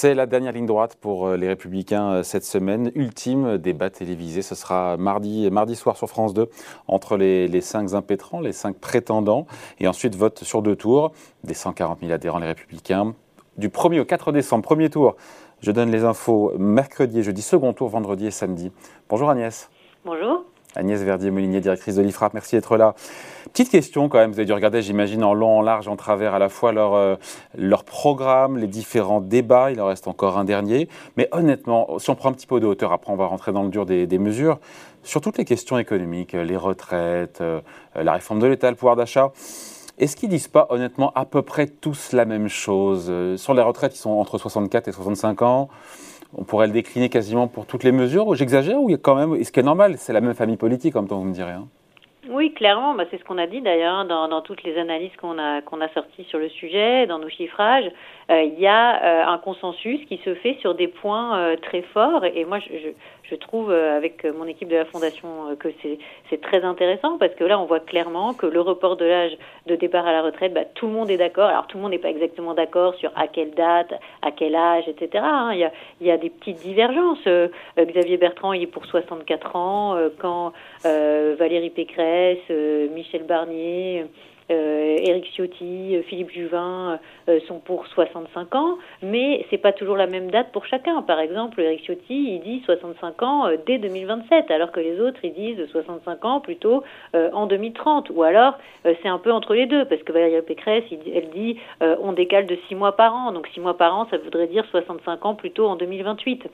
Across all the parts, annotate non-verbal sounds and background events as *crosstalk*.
C'est la dernière ligne droite pour euh, les Républicains euh, cette semaine. Ultime débat télévisé. Ce sera mardi, mardi soir sur France 2 entre les, les cinq impétrants, les cinq prétendants. Et ensuite, vote sur deux tours. Des 140 000 adhérents, les Républicains. Du 1er au 4 décembre, premier tour. Je donne les infos mercredi et jeudi, second tour vendredi et samedi. Bonjour Agnès. Bonjour. Agnès Verdier-Molinier, directrice de l'IFRAP, merci d'être là. Petite question quand même, vous avez dû regarder, j'imagine, en long, en large, en travers à la fois leur, euh, leur programme, les différents débats, il en reste encore un dernier. Mais honnêtement, si on prend un petit peu de hauteur, après on va rentrer dans le dur des, mesures, sur toutes les questions économiques, les retraites, euh, la réforme de l'État, le pouvoir d'achat, est-ce qu'ils disent pas honnêtement à peu près tous la même chose? Euh, Sur les retraites, ils sont entre 64 et 65 ans on pourrait le décliner quasiment pour toutes les mesures. J'exagère ou il y a quand même, est-ce qui est normal? C'est la même famille politique, en même temps, vous me direz. Hein oui, clairement, bah, c'est ce qu'on a dit d'ailleurs hein, dans, toutes les analyses qu'on a sorties sur le sujet, dans nos chiffrages. Euh, il y a euh, un consensus qui se fait sur des points euh, très forts. Et moi, je, trouve avec mon équipe de la fondation que c'est très intéressant parce que là, on voit clairement que le report de l'âge de départ à la retraite, bah, tout le monde est d'accord. Alors tout le monde n'est pas exactement d'accord sur à quelle date, à quel âge, etc. Hein. Il, y a, des petites divergences. Xavier Bertrand, il est pour 64 ans, quand Valérie Pécresse Michel Barnier, Éric Ciotti, euh, Philippe Juvin sont pour 65 ans, mais c'est pas toujours la même date pour chacun. Par exemple, Éric Ciotti, il dit 65 ans dès 2027, alors que les autres, ils disent 65 ans plutôt en 2030. Ou alors, c'est un peu entre les deux, parce que Valérie Pécresse, elle dit on décale de 6 mois par an. Donc 6 mois par an, ça voudrait dire 65 ans plutôt en 2028.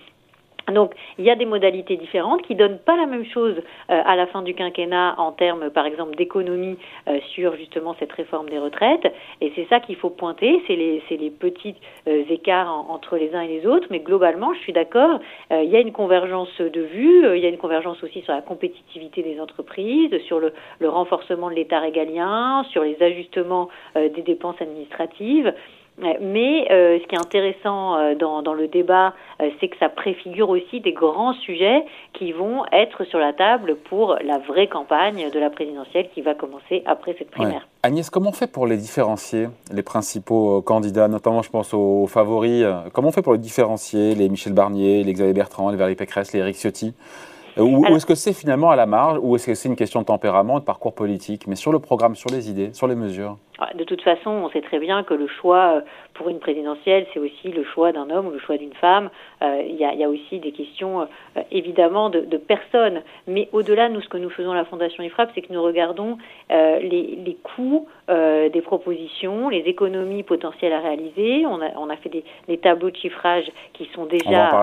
Donc, il y a des modalités différentes qui donnent pas la même chose euh, à la fin du quinquennat en termes, par exemple, d'économie euh, sur justement cette réforme des retraites. Et c'est ça qu'il faut pointer, c'est les, les petits euh, écarts entre les uns et les autres. Mais globalement, je suis d'accord, il y a une convergence de vues, il y a une convergence aussi sur la compétitivité des entreprises, sur le, le renforcement de l'État régalien, sur les ajustements des dépenses administratives. Mais euh, ce qui est intéressant euh, dans, dans, le débat, euh, c'est que ça préfigure aussi des grands sujets qui vont être sur la table pour la vraie campagne de la présidentielle qui va commencer après cette primaire. Agnès, comment on fait pour les différencier, les principaux candidats, notamment je pense aux, favoris Comment on fait pour les différencier, les Michel Barnier, les Xavier Bertrand, les Valérie Pécresse, les Éric Ciotti? Ou, est-ce que c'est finalement à la marge, ou est-ce que c'est une question de tempérament, de parcours politique, mais sur le programme, sur les idées, sur les mesures? De toute façon, on sait très bien que le choix euh, pour une présidentielle, c'est aussi le choix d'un homme ou le choix d'une femme. Euh, il y, a, y, a, aussi des questions, euh, évidemment, de, de, personnes. Mais au-delà, nous, ce que nous faisons à la Fondation IFRAP, c'est que nous regardons les, les, coûts des propositions, les économies potentielles à réaliser. On a, on a fait des, des, tableaux de chiffrage qui sont déjà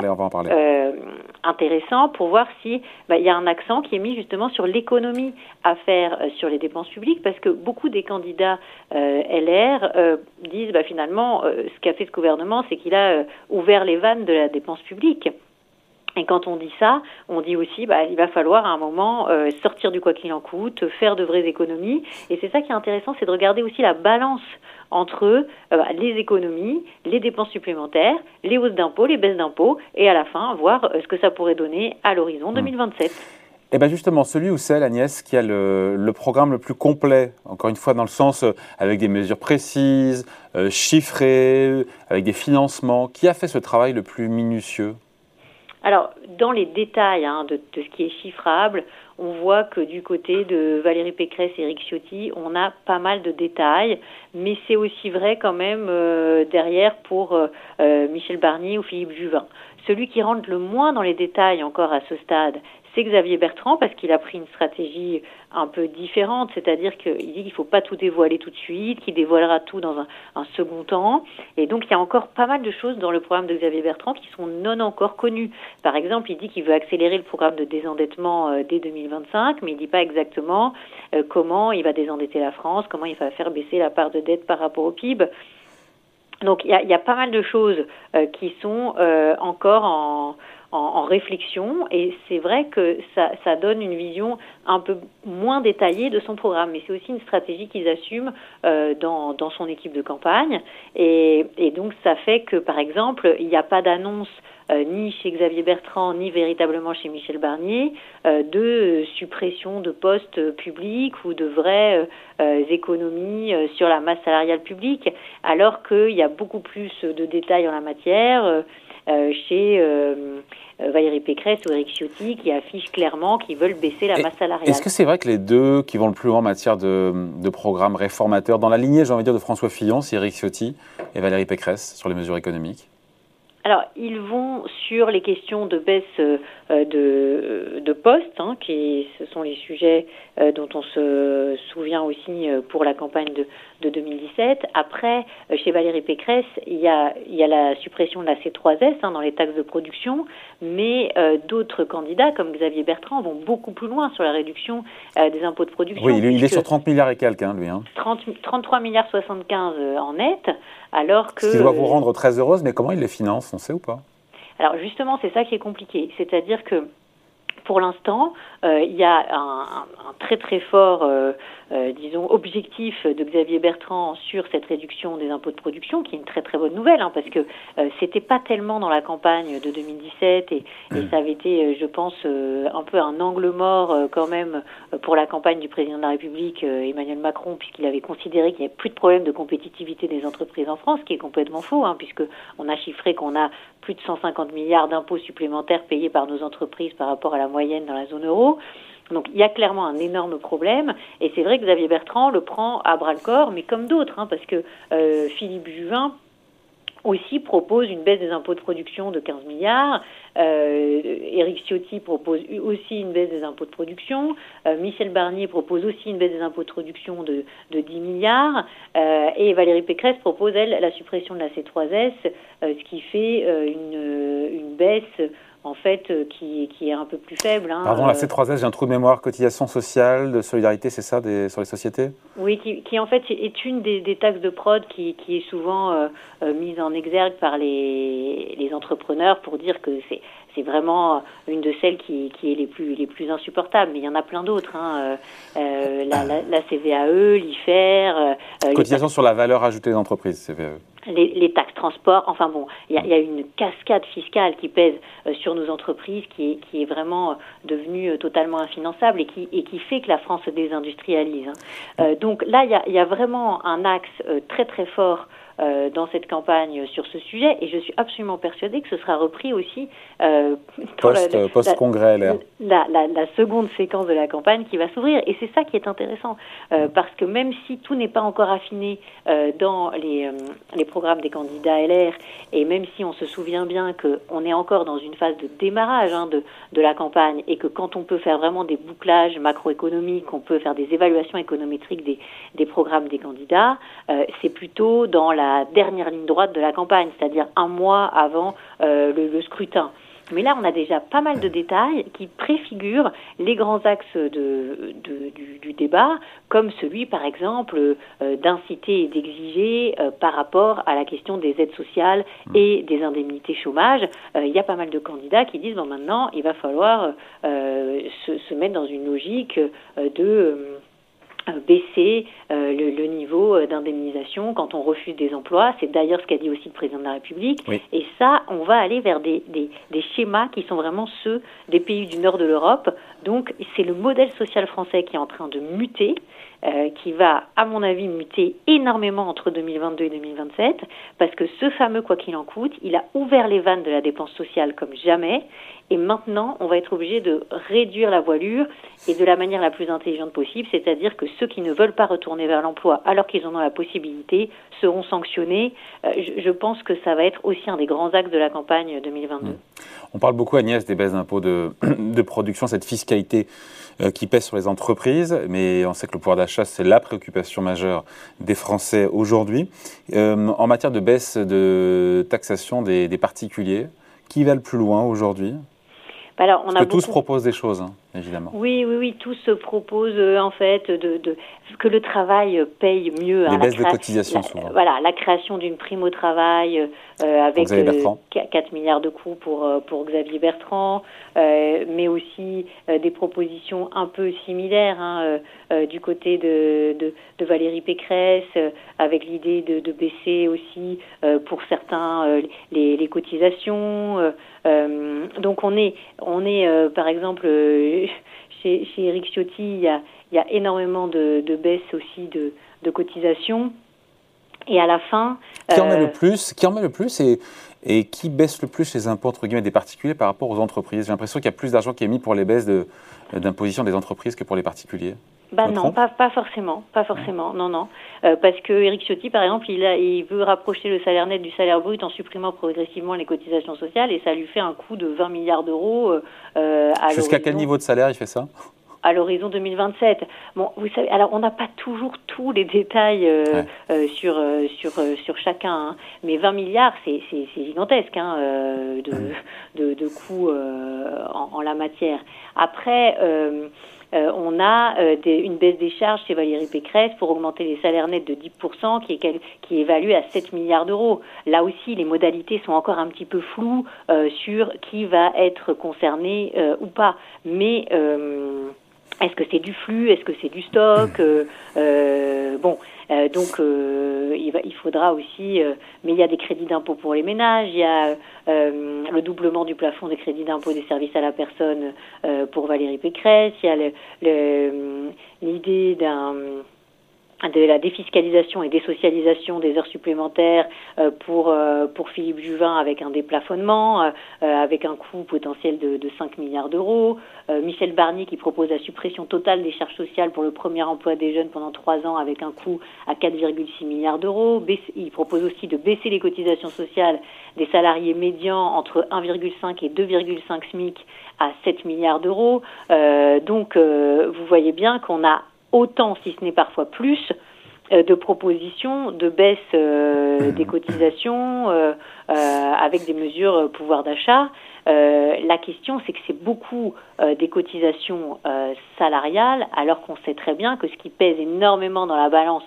intéressants pour voir si bah, il y a un accent qui est mis justement sur l'économie à faire sur les dépenses publiques, parce que beaucoup des candidats LR euh, disent bah, finalement euh, ce qu'a fait ce gouvernement, c'est qu'il a ouvert les vannes de la dépense publique. Et quand on dit ça, on dit aussi bah, il va falloir à un moment sortir du quoi qu'il en coûte, faire de vraies économies. Et c'est ça qui est intéressant, c'est de regarder aussi la balance entre bah, les économies, les dépenses supplémentaires, les hausses d'impôts, les baisses d'impôts, et à la fin voir ce que ça pourrait donner à l'horizon 2027. Eh bien justement, celui ou celle, Agnès, qui a le, programme le plus complet, encore une fois dans le sens euh, avec des mesures précises, euh, chiffrées, avec des financements, qui a fait ce travail le plus minutieux? Alors, dans les détails hein, de, ce qui est chiffrable, on voit que du côté de Valérie Pécresse et Eric Ciotti, on a pas mal de détails, mais c'est aussi vrai quand même euh, derrière pour Michel Barnier ou Philippe Juvin. Celui qui rentre le moins dans les détails encore à ce stade, c'est Xavier Bertrand parce qu'il a pris une stratégie un peu différente, c'est-à-dire qu'il dit qu'il ne faut pas tout dévoiler tout de suite, qu'il dévoilera tout dans un, second temps. Et donc il y a encore pas mal de choses dans le programme de Xavier Bertrand qui sont non encore connues. Par exemple, il dit qu'il veut accélérer le programme de désendettement euh, dès 2025, mais il ne dit pas exactement euh, comment il va désendetter la France, comment il va faire baisser la part de dette par rapport au PIB. Donc il y a, y a, pas mal de choses euh, qui sont encore en en, réflexion. Et c'est vrai que ça, donne une vision un peu moins détaillée de son programme. Mais c'est aussi une stratégie qu'ils assument euh, dans, dans, son équipe de campagne. Et, donc ça fait que par exemple il n'y a pas d'annonce euh, ni chez Xavier Bertrand, ni véritablement chez Michel Barnier, euh, de suppression de postes publics ou de vraies économies sur la masse salariale publique, alors qu'il y a beaucoup plus de détails en la matière chez Valérie Pécresse ou Eric Ciotti qui affichent clairement qu'ils veulent baisser la masse salariale. Est-ce que c'est vrai que les deux qui vont le plus loin en matière de, de programmes réformateurs, dans la lignée, j'ai envie de dire, de François Fillon, c'est Eric Ciotti et Valérie Pécresse sur les mesures économiques? Alors, ils vont sur les questions de baisse euh, de, de postes, hein, qui ce sont les sujets euh, dont on se souvient aussi euh, pour la campagne de, de 2017. Après, chez Valérie Pécresse, il y a, il y a la suppression de la C3S hein, dans les taxes de production, mais d'autres candidats, comme Xavier Bertrand, vont beaucoup plus loin sur la réduction des impôts de production. Oui, il est sur 30 milliards et quelques, hein, lui. 30, 33 milliards 75 en net, alors que... Ce qui doit vous rendre très heureuse, mais comment il les finance on sait ou pas? Alors justement, c'est ça qui est compliqué. C'est-à-dire que pour l'instant, il y a un, très très fort, euh, euh, disons, objectif de Xavier Bertrand sur cette réduction des impôts de production, qui est une très très bonne nouvelle, hein, parce que c'était pas tellement dans la campagne de 2017 et, et mmh. ça avait été, je pense, un peu un angle mort quand même pour la campagne du président de la République Emmanuel Macron, puisqu'il avait considéré qu'il n'y avait plus de problème de compétitivité des entreprises en France, ce qui est complètement faux, hein, puisque on a chiffré qu'on a plus de 150 milliards d'impôts supplémentaires payés par nos entreprises par rapport à la moyenne dans la zone euro. Donc il y a clairement un énorme problème et c'est vrai que Xavier Bertrand le prend à bras le corps, mais comme d'autres, hein, parce que euh, Philippe Juvin aussi propose une baisse des impôts de production de 15 milliards. Euh, Éric Ciotti propose aussi une baisse des impôts de production. Euh, Michel Barnier propose aussi une baisse des impôts de production de, de 10 milliards. Euh, et Valérie Pécresse propose, elle, la suppression de la C3S, euh, ce qui fait une baisse en fait, euh, qui, qui, est un peu plus faible. Hein, Pardon, la C3S, j'ai un trou de mémoire, cotisation sociale, de solidarité, c'est ça, des, sur les sociétés? Oui, qui, qui, en fait est une des, des taxes de prod qui, qui est souvent euh, euh, mise en exergue par les, les entrepreneurs pour dire que c'est c'est vraiment une de celles qui, qui, est les plus, les plus insupportables. Mais il y en a plein d'autres. Hein. Euh, la, la, la, CVAE, l'IFER. Euh, Cotisation sur la valeur ajoutée des entreprises, CVAE les, taxes transport. Enfin bon, il y, a, une cascade fiscale qui pèse euh, sur nos entreprises, qui est, qui est vraiment euh, devenue euh, totalement infinançable et qui, et qui fait que la France se désindustrialise. Hein. Donc là, il y a, vraiment un axe très très fort euh, dans cette campagne sur ce sujet. Et je suis absolument persuadée que ce sera repris aussi euh, post-congrès la, la, la, la, seconde séquence de la campagne qui va s'ouvrir. Et c'est ça qui est intéressant euh, parce que même si tout n'est pas encore affiné euh, dans les, euh, les programmes des candidats LR et même si on se souvient bien qu'on est encore dans une phase de démarrage hein, de, de la campagne et que quand on peut faire vraiment des bouclages macroéconomiques, on peut faire des évaluations économétriques des, des programmes des candidats, euh, c'est plutôt dans la la dernière ligne droite de la campagne, c'est-à-dire un mois avant euh, le, le, scrutin. Mais là, on a déjà pas mal de détails qui préfigurent les grands axes de, de, du, du, débat, comme celui, par exemple, euh, d'inciter et d'exiger euh, par rapport à la question des aides sociales mmh. et des indemnités chômage. Euh, il y a pas mal de candidats qui disent, bon, maintenant, il va falloir se, se, mettre dans une logique de baisser euh, le, le, niveau euh, d'indemnisation quand on refuse des emplois. C'est d'ailleurs ce qu'a dit aussi le président de la République. Oui. Et ça, on va aller vers des, des, des, schémas qui sont vraiment ceux des pays du nord de l'Europe. Donc, c'est le modèle social français qui est en train de muter. Euh, qui va, à mon avis, muter énormément entre 2022 et 2027, parce que ce fameux quoi qu'il en coûte, il a ouvert les vannes de la dépense sociale comme jamais, et maintenant, on va être obligé de réduire la voilure et de la manière la plus intelligente possible, c'est-à-dire que ceux qui ne veulent pas retourner vers l'emploi alors qu'ils en ont la possibilité seront sanctionnés. Euh, je, pense que ça va être aussi un des grands axes de la campagne 2022. Mmh. On parle beaucoup, Agnès, des baisses d'impôts *clears throat* de, production, cette fiscalité euh, qui pèse sur les entreprises, mais on sait que le pouvoir d'achat, c'est la préoccupation majeure des Français aujourd'hui. Euh, en matière de baisse de taxation des particuliers, qui va le plus loin aujourd'hui? Bah alors, on Parce a que beaucoup... tous proposent des choses. Hein. évidemment. Oui, oui, oui, tout se propose en fait de, de, que le travail paye mieux. Les baisses de cotisation souvent. Voilà, la création d'une prime au travail avec 4 milliards de coûts pour, pour Xavier Bertrand, mais aussi des propositions un peu similaires hein, du côté de, de, de Valérie Pécresse, avec l'idée de, de, baisser aussi pour certains les, les cotisations. Euh, donc on est, on est euh, par exemple euh, *laughs* chez, chez Eric Ciotti, il y a, il y a énormément de, de baisses aussi de, de cotisations. Et à la fin, qui en met le plus Qui en met le plus et, et qui baisse le plus les impôts entre guillemets des particuliers par rapport aux entreprises? J'ai l'impression qu'il y a plus d'argent qui est mis pour les baisses d'imposition des entreprises que pour les particuliers. Bah non, pas, pas, forcément, pas forcément, non, non. Euh, parce que Eric Ciotti, par exemple, il, a, il veut rapprocher le salaire net du salaire brut en supprimant progressivement les cotisations sociales et ça lui fait un coût de 20 milliards d'euros. Euh, Jusqu'à quel niveau de salaire il fait ça? À l'horizon 2027. Bon, vous savez, alors on n'a pas toujours tous les détails euh, euh sur euh, sur sur chacun, hein, mais 20 milliards, c'est gigantesque hein, de, de, de coûts en, en, la matière. Après. Euh, on a euh, une baisse des charges chez Valérie Pécresse pour augmenter les salaires nets de 10%, qui est, qui est évalué à 7 milliards d'euros. Là aussi, les modalités sont encore un petit peu floues euh, sur qui va être concerné ou pas. Mais est-ce que c'est du flux? Est-ce que c'est du stock? Bon, euh, donc euh, il, va, il, faudra aussi, euh, mais il y a des crédits d'impôt pour les ménages, il y a le doublement du plafond des crédits d'impôt des services à la personne pour Valérie Pécresse, il y a l'idée d'un de la défiscalisation et désocialisation des heures supplémentaires euh, pour euh, pour Philippe Juvin avec un déplafonnement, euh, avec un coût potentiel de, de 5 milliards d'euros. Michel Barnier qui propose la suppression totale des charges sociales pour le premier emploi des jeunes pendant trois ans avec un coût à 4,6 milliards d'euros. Il propose aussi de baisser les cotisations sociales des salariés médians entre 1,5 et 2,5 SMIC à 7 milliards d'euros. donc vous voyez bien qu'on a autant, si ce n'est parfois plus, euh, de propositions de baisse euh, des cotisations euh, avec des mesures pouvoir d'achat. la question, c'est que c'est beaucoup des cotisations salariales, alors qu'on sait très bien que ce qui pèse énormément dans la balance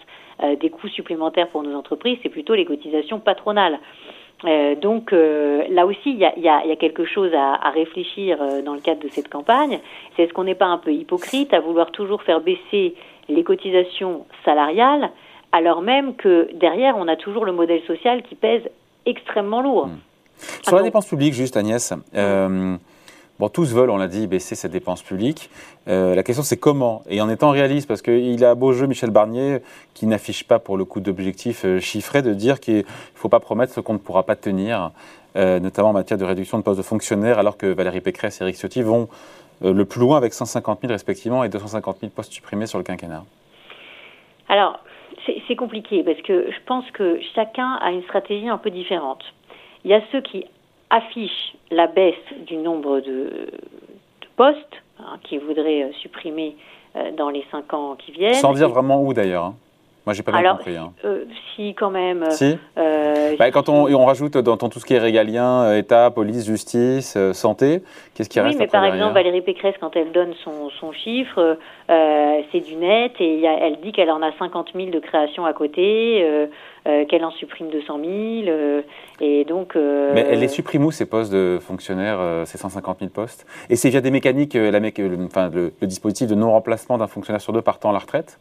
des coûts supplémentaires pour nos entreprises, c'est plutôt les cotisations patronales. Donc là aussi, il y a, y a, quelque chose à, à réfléchir dans le cadre de cette campagne. C'est est-ce qu'on n'est pas un peu hypocrite à vouloir toujours faire baisser les cotisations salariales, alors même que derrière, on a toujours le modèle social qui pèse extrêmement lourd? Hmm. Sur la dépense publique, juste Agnès, euh, bon, tous veulent, on l'a dit, baisser cette dépense publique. Euh, la question, c'est comment? Et en étant réaliste, parce qu'il a beau jeu, Michel Barnier, qui n'affiche pas pour le coup d'objectifs euh, chiffrés, de dire qu'il ne faut pas promettre ce qu'on ne pourra pas tenir, notamment en matière de réduction de postes de fonctionnaires, alors que Valérie Pécresse et Eric Ciotti vont euh, le plus loin avec 150 000 respectivement et 250 000 postes supprimés sur le quinquennat Alors, c'est compliqué parce que je pense que chacun a une stratégie un peu différente. Il y a ceux qui affichent la baisse du nombre de, postes, hein, qui voudraient euh, supprimer euh, dans les cinq ans qui viennent. Sans dire vraiment où d'ailleurs. Moi, j'ai pas bien Alors, compris. Hein. Euh, si, quand même. Si. Euh, bah, quand on, on, rajoute dans, tout ce qui est régalien, euh, État, police, justice, euh, santé, qu'est-ce qui oui, reste Oui, mais par exemple, Valérie Pécresse, quand elle donne son, son chiffre, c'est du net et a, elle dit qu'elle en a 50 000 de création à côté, qu'elle en supprime 200 000. et donc. mais elle les supprime où ces postes de fonctionnaires, ces 150 000 postes? Et c'est via des mécaniques, la mé enfin, le, le dispositif de non-remplacement d'un fonctionnaire sur deux partant à la retraite?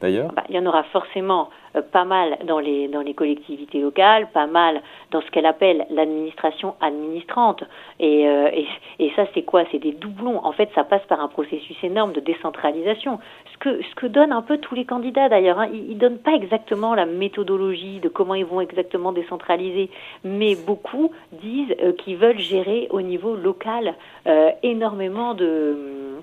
Bah, Il y en aura forcément euh, pas mal dans les, dans les collectivités locales, pas mal dans ce qu'elle appelle l'administration administrante. Et, euh, et, ça, c'est quoi? C'est des doublons. En fait, ça passe par un processus énorme de décentralisation. Ce que, ce que donnent un peu tous les candidats d'ailleurs. Hein. Ils ne donnent pas exactement la méthodologie de comment ils vont exactement décentraliser, mais beaucoup disent euh, qu'ils veulent gérer au niveau local énormément de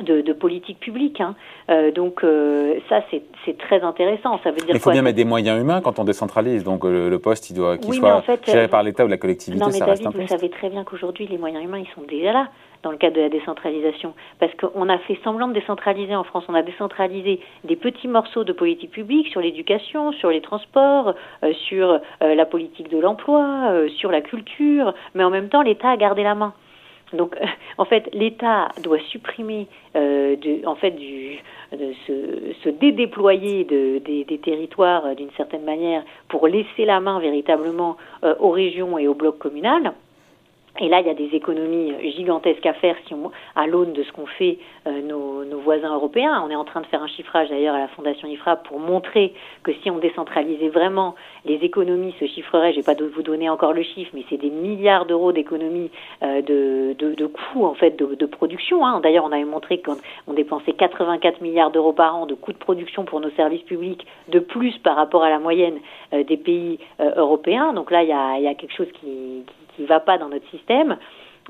de, politique publique. Hein. Euh, donc euh, ça, c'est très intéressant. Ça veut dire il faut bien mettre des moyens humains quand on décentralise. Donc euh, le, poste, il doit qu'il soit géré par l'État ou la collectivité. Non, mais David, vous savez très bien qu'aujourd'hui, les moyens humains, ils sont déjà là dans le cadre de la décentralisation. Parce qu'on a fait semblant de décentraliser en France. On a décentralisé des petits morceaux de politique publique sur l'éducation, sur les transports, sur la politique de l'emploi, sur la culture. Mais en même temps, l'État a gardé la main. Donc, en fait, l'État doit supprimer, euh, en fait, de se, dédéployer de, des, territoires euh, d'une certaine manière pour laisser la main véritablement euh, aux régions et au bloc communal. Et là, il y a des économies gigantesques à faire si on, à l'aune de ce qu'ont fait euh, nos, voisins européens. On est en train de faire un chiffrage d'ailleurs à la Fondation IFRA pour montrer que si on décentralisait vraiment, les économies se chiffreraient. Je vais pas de vous donner encore le chiffre, mais c'est des milliards d'euros d'économies euh, de, de, coûts en fait de, production. Hein. D'ailleurs, on avait montré qu'on dépensait 84 milliards d'euros par an de coûts de production pour nos services publics, de plus par rapport à la moyenne euh, des pays euh, européens. Donc là, il y a, quelque chose qui qui ne va pas dans notre système.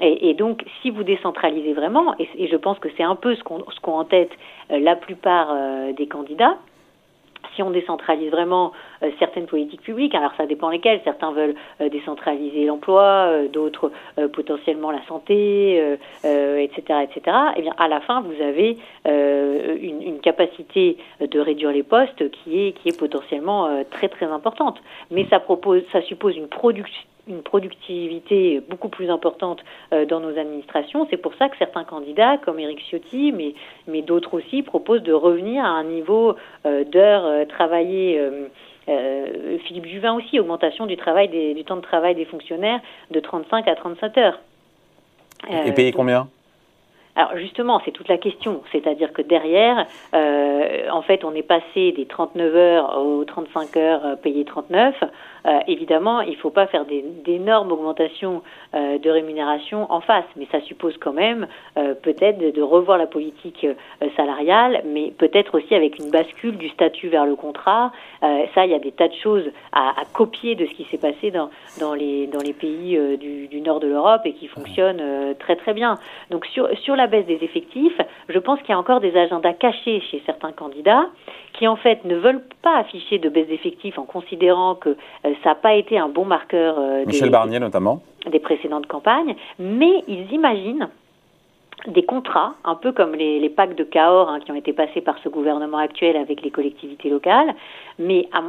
Et, donc, si vous décentralisez vraiment, et, je pense que c'est un peu ce qu'ont ce en tête euh, la plupart euh, des candidats, si on décentralise vraiment euh, certaines politiques publiques, alors ça dépend lesquelles, certains veulent décentraliser l'emploi, d'autres potentiellement la santé, etc., etc. Eh bien, à la fin, vous avez une, une, capacité de réduire les postes qui est qui est potentiellement très très importante. Mais ça propose, ça suppose une production une productivité beaucoup plus importante euh, dans nos administrations. C'est pour ça que certains candidats, comme Éric Ciotti, mais, mais d'autres aussi, proposent de revenir à un niveau euh, d'heures euh, travaillées. Philippe Juvin aussi, augmentation du, travail du temps de travail des fonctionnaires de 35 à 37 heures. Et payer combien? Alors justement, c'est toute la question. C'est-à-dire que derrière, euh, en fait, on est passé des 39 heures aux 35 heures payées 39. Euh, évidemment, il ne faut pas faire d'énormes augmentations euh, de rémunération en face, mais ça suppose quand même euh, peut-être de, de, revoir la politique salariale, mais peut-être aussi avec une bascule du statut vers le contrat. ça, il y a des tas de choses à, à copier de ce qui s'est passé dans, dans, les, dans les pays du, du, nord de l'Europe et qui fonctionnent très très bien. Donc sur, sur la baisse des effectifs, je pense qu'il y a encore des agendas cachés chez certains candidats qui en fait ne veulent pas afficher de baisse d'effectifs en considérant que euh, ça n'a pas été un bon marqueur. Euh, Michel Barnier notamment. Des précédentes campagnes, mais ils imaginent des contrats, un peu comme les, les packs de Cahors hein, qui ont été passés par ce gouvernement actuel avec les collectivités locales, mais à,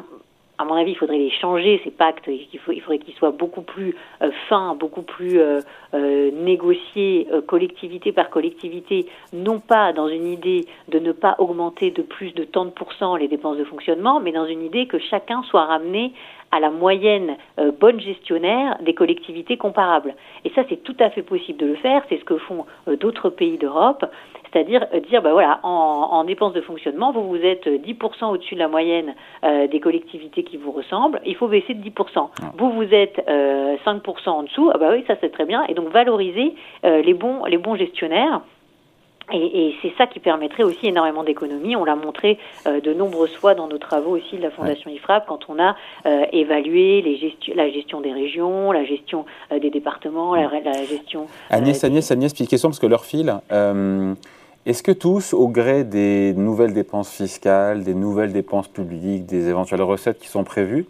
à mon avis, il faudrait les changer, ces pactes. Il, faut, il faudrait qu'ils soient beaucoup plus euh, fins, beaucoup plus euh, euh, négociés collectivité par collectivité, non pas dans une idée de ne pas augmenter de plus de tant de pourcents les dépenses de fonctionnement, mais dans une idée que chacun soit ramené à la moyenne bonne gestionnaire des collectivités comparables. Et ça, c'est tout à fait possible de le faire. C'est ce que font d'autres pays d'Europe c'est-à-dire euh, dire, bah voilà, en, en, dépenses de fonctionnement, vous vous êtes 10% au-dessus de la moyenne euh, des collectivités qui vous ressemblent, il faut baisser de 10%. Ah. Vous, vous êtes euh, 5% en dessous, ah bah oui, ça c'est très bien, et donc valoriser euh, les, bons, les bons gestionnaires. Et, et c'est ça qui permettrait aussi énormément d'économies. On l'a montré euh, de nombreuses fois dans nos travaux aussi de la Fondation IFRAP quand on a euh, évalué les la gestion des régions, la gestion euh, des départements, la, la gestion. Agnès, Agnès, Agnès, petite question parce que leur file. Est-ce que tous, au gré des nouvelles dépenses fiscales, des nouvelles dépenses publiques, des éventuelles recettes qui sont prévues,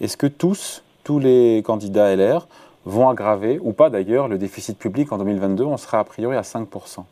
est-ce que tous, tous les candidats LR, vont aggraver, ou pas d'ailleurs, le déficit public en 2022 On sera a priori à 5%.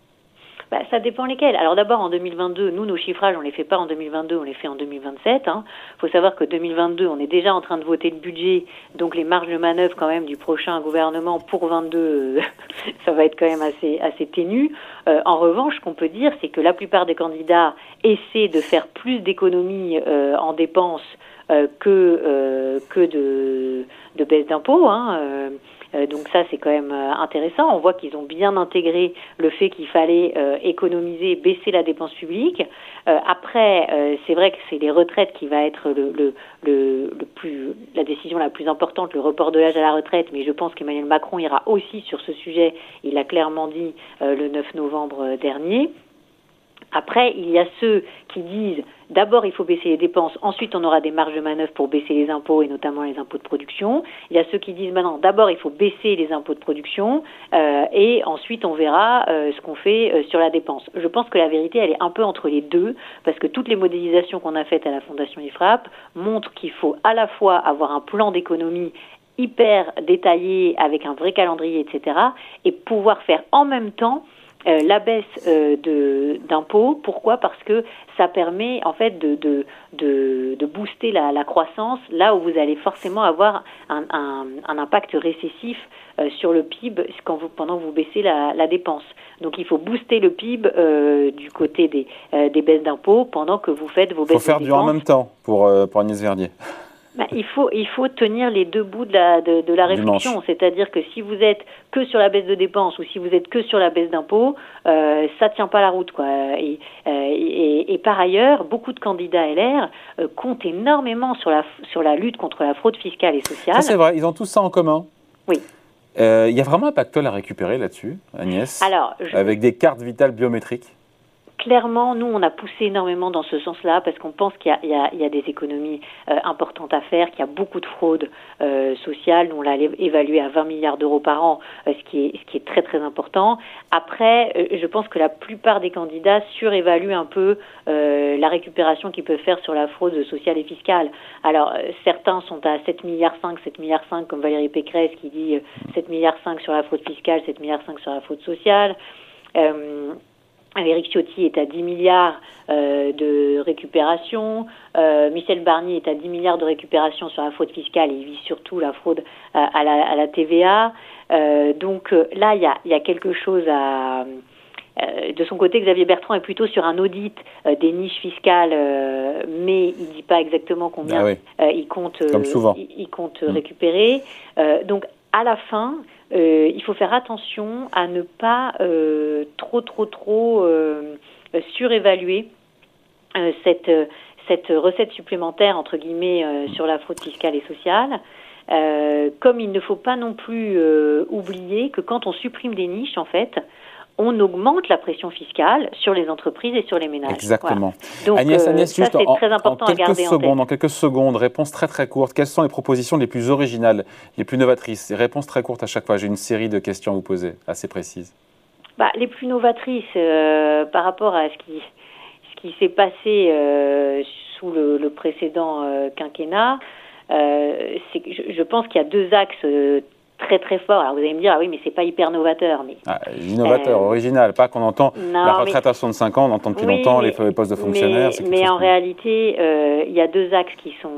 Bah, ça dépend lesquels. Alors d'abord en 2022, nous nos chiffrages on les fait pas en 2022, on les fait en 2027. Il hein. faut savoir que 2022, on est déjà en train de voter le budget, donc les marges de manœuvre quand même du prochain gouvernement pour 22, euh, *laughs* ça va être quand même assez assez ténu. Euh, en revanche, ce qu'on peut dire, c'est que la plupart des candidats essaient de faire plus d'économies euh, en dépenses euh, que euh, que de, de baisse d'impôts. Hein, euh, donc ça, c'est quand même euh, intéressant. On voit qu'ils ont bien intégré le fait qu'il fallait euh, économiser, baisser la dépense publique. après, c'est vrai que c'est les retraites qui va être le, le, plus, la décision la plus importante, le report de l'âge à la retraite. Mais je pense qu'Emmanuel Macron ira aussi sur ce sujet. Il l'a clairement dit le 9 novembre dernier. Après, il y a ceux qui disent d'abord il faut baisser les dépenses, ensuite on aura des marges de manœuvre pour baisser les impôts et notamment les impôts de production. Il y a ceux qui disent maintenant d'abord il faut baisser les impôts de production euh, et ensuite on verra euh, ce qu'on fait euh, sur la dépense. Je pense que la vérité elle est un peu entre les deux parce que toutes les modélisations qu'on a faites à la Fondation IFRAP montrent qu'il faut à la fois avoir un plan d'économie hyper détaillé avec un vrai calendrier, etc. et pouvoir faire en même temps euh, la baisse euh, d'impôts. Pourquoi? Parce que ça permet en fait de, de, de, de booster la, la, croissance là où vous allez forcément avoir un, un, un impact récessif euh, sur le PIB quand vous, pendant que vous baissez la, la dépense. Donc il faut booster le PIB du côté des, des baisses d'impôts pendant que vous faites vos baisses Il faut faire du en même temps pour, pour Agnès Verdier. Bah, il, faut, il faut tenir les deux bouts de la, de, de la réflexion. C'est-à-dire que si vous êtes que sur la baisse de dépenses ou si vous êtes que sur la baisse d'impôts, euh, ça tient pas la route. Quoi. Et, euh, et, et, par ailleurs, beaucoup de candidats LR euh, comptent énormément sur la, sur la lutte contre la fraude fiscale et sociale. C'est vrai, ils ont tous ça en commun. Oui. Euh, il y a vraiment un pactole à récupérer là-dessus, Agnès Alors, je... Avec des cartes vitales biométriques clairement, nous, on a poussé énormément dans ce sens-là parce qu'on pense qu'il y, a des économies euh, importantes à faire, qu'il y a beaucoup de fraude euh, sociale. Nous, on l'a évalué à 20 milliards d'euros par an, euh, ce, qui est, ce qui est très, très important. Après, je pense que la plupart des candidats surévaluent un peu la récupération qu'ils peuvent faire sur la fraude sociale et fiscale. Alors, certains sont à 7 milliards 5, 7 milliards 5, comme Valérie Pécresse qui dit 7 milliards 5 sur la fraude fiscale, 7 milliards 5 sur la fraude sociale. Euh, Éric Ciotti est à 10 milliards euh, de récupération. Euh, Michel Barnier est à 10 milliards de récupération sur la fraude fiscale. Il vise surtout la fraude à, à, la, à la, TVA. Euh, donc là, il y a, y a, quelque chose à. de son côté, Xavier Bertrand est plutôt sur un audit des niches fiscales, mais il dit pas exactement combien ah oui. il compte, il, il, compte mmh. récupérer. donc à la fin, euh, il faut faire attention à ne pas euh, trop, trop, trop euh, surévaluer cette, cette recette supplémentaire, entre guillemets, sur la fraude fiscale et sociale. comme il ne faut pas non plus oublier que quand on supprime des niches, en fait, on augmente la pression fiscale sur les entreprises et sur les ménages. Exactement. Voilà. Donc, Agnès, Agnès ça, juste c'est en, très important en quelques à garder secondes, en, en quelques secondes, réponse très très courte. Quelles sont les propositions les plus originales, les plus novatrices? Réponse très courte à chaque fois. J'ai une série de questions à vous poser, assez précises. Bah, les plus novatrices euh, par rapport à ce qui, ce qui s'est passé euh, sous le, le précédent euh, quinquennat, je, je, pense qu'il y a deux axes très très fort. Alors vous allez me dire, ah oui, mais c'est pas hyper novateur. Mais, ah, innovateur, euh, original, pas qu'on entend non, la retraite mais, à 65 ans, on entend depuis oui, longtemps mais, les postes de fonctionnaires. Mais, mais en réalité, euh, il y a deux axes qui sont,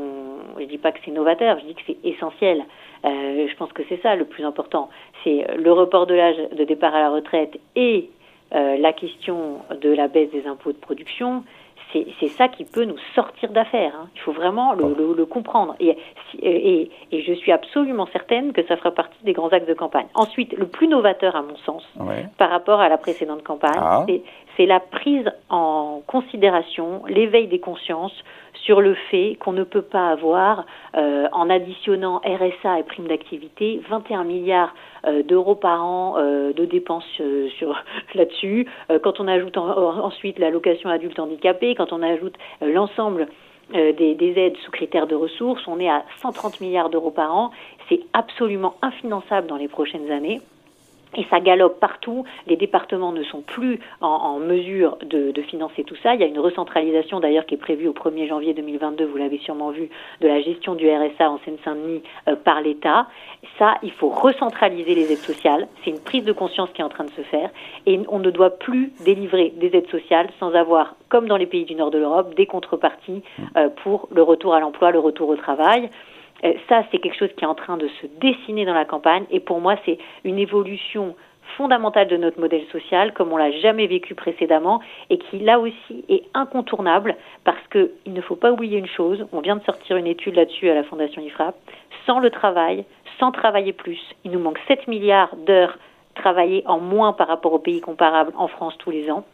je dis pas que c'est novateur, je dis que c'est essentiel. Euh, je pense que c'est ça le plus important. C'est le report de l'âge de départ à la retraite et la question de la baisse des impôts de production c'est ça qui peut nous sortir d'affaires. Hein. Il faut vraiment le, le, le comprendre. Et, et, et, je suis absolument certaine que ça fera partie des grands axes de campagne. Ensuite, le plus novateur, à mon sens, ouais. par rapport à la précédente campagne, ah. C'est la prise en considération, l'éveil des consciences sur le fait qu'on ne peut pas avoir, euh, en additionnant RSA et prime d'activité, 21 milliards euh, d'euros par an euh, de dépenses *laughs* là-dessus. quand on ajoute en, ensuite l'allocation adulte handicapé, quand on ajoute l'ensemble des, des, aides sous critères de ressources, on est à 130 milliards d'euros par an. C'est absolument infinançable dans les prochaines années. Et ça galope partout. Les départements ne sont plus en, mesure de, de, financer tout ça. Il y a une recentralisation d'ailleurs qui est prévue au 1er janvier 2022, vous l'avez sûrement vu, de la gestion du RSA en Seine-Saint-Denis euh, par l'État. Ça, il faut recentraliser les aides sociales. C'est une prise de conscience qui est en train de se faire. Et on ne doit plus délivrer des aides sociales sans avoir, comme dans les pays du nord de l'Europe, des contreparties euh, pour le retour à l'emploi, le retour au travail. Euh, ça, c'est quelque chose qui est en train de se dessiner dans la campagne. Et pour moi, c'est une évolution fondamentale de notre modèle social comme on l'a jamais vécu précédemment et qui là aussi est incontournable parce que il ne faut pas oublier une chose, on vient de sortir une étude là-dessus à la Fondation IFRAP, sans le travail, sans travailler plus, il nous manque 7 milliards d'heures travaillées en moins par rapport aux pays comparables en France tous les ans.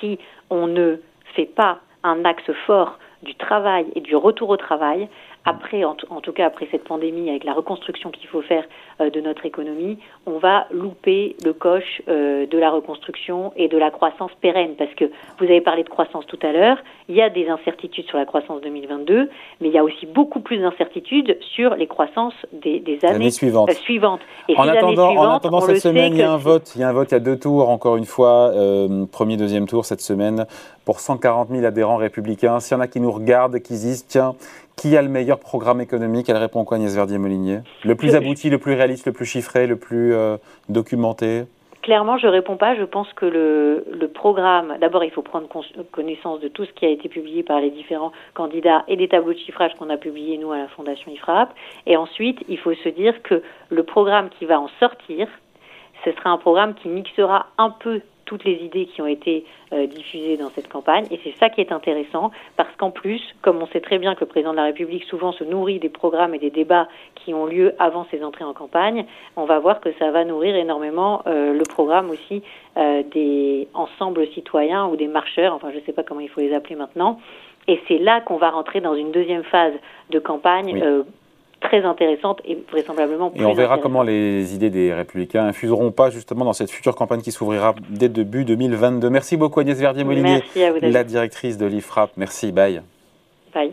Si on ne fait pas un axe fort du travail et du retour au travail, après, en, en, tout cas après cette pandémie, avec la reconstruction qu'il faut faire de notre économie, on va louper le coche euh, de la reconstruction et de la croissance pérenne. Parce que vous avez parlé de croissance tout à l'heure, il y a des incertitudes sur la croissance 2022, mais il y a aussi beaucoup plus d'incertitudes sur les croissances des, des années, années, suivantes. Euh, suivantes. Et en, attendant, suivantes, en attendant, cette semaine, il y a un vote. Il y a un vote, il y a deux tours, encore une fois, euh, premier, deuxième tour cette semaine, pour 140 000 adhérents républicains. S'il y en a qui nous regardent, qui disent, tiens, qui a le meilleur programme économique Elle répond quoi, Agnès Verdier-Molinier? Le plus abouti, le plus réaliste, le plus chiffré, le plus euh, documenté? Clairement, je réponds pas. Je pense que le, le programme, d'abord, il faut prendre connaissance de tout ce qui a été publié par les différents candidats et des tableaux de chiffrage qu'on a publiés, nous, à la Fondation IFRAP. Et ensuite, il faut se dire que le programme qui va en sortir, ce sera un programme qui mixera un peu toutes les idées qui ont été euh, diffusées dans cette campagne. Et c'est ça qui est intéressant, parce qu'en plus, comme on sait très bien que le président de la République souvent se nourrit des programmes et des débats qui ont lieu avant ses entrées en campagne, on va voir que ça va nourrir énormément euh, le programme aussi euh, des ensembles citoyens ou des marcheurs, enfin je ne sais pas comment il faut les appeler maintenant. Et c'est là qu'on va rentrer dans une deuxième phase de campagne très intéressante et vraisemblablement plus Et on verra comment les idées des Républicains infuseront pas justement dans cette future campagne qui s'ouvrira dès début 2022. Merci beaucoup Agnès Verdier-Molinier, la directrice de l'IFRAP. Merci, bye. Bye.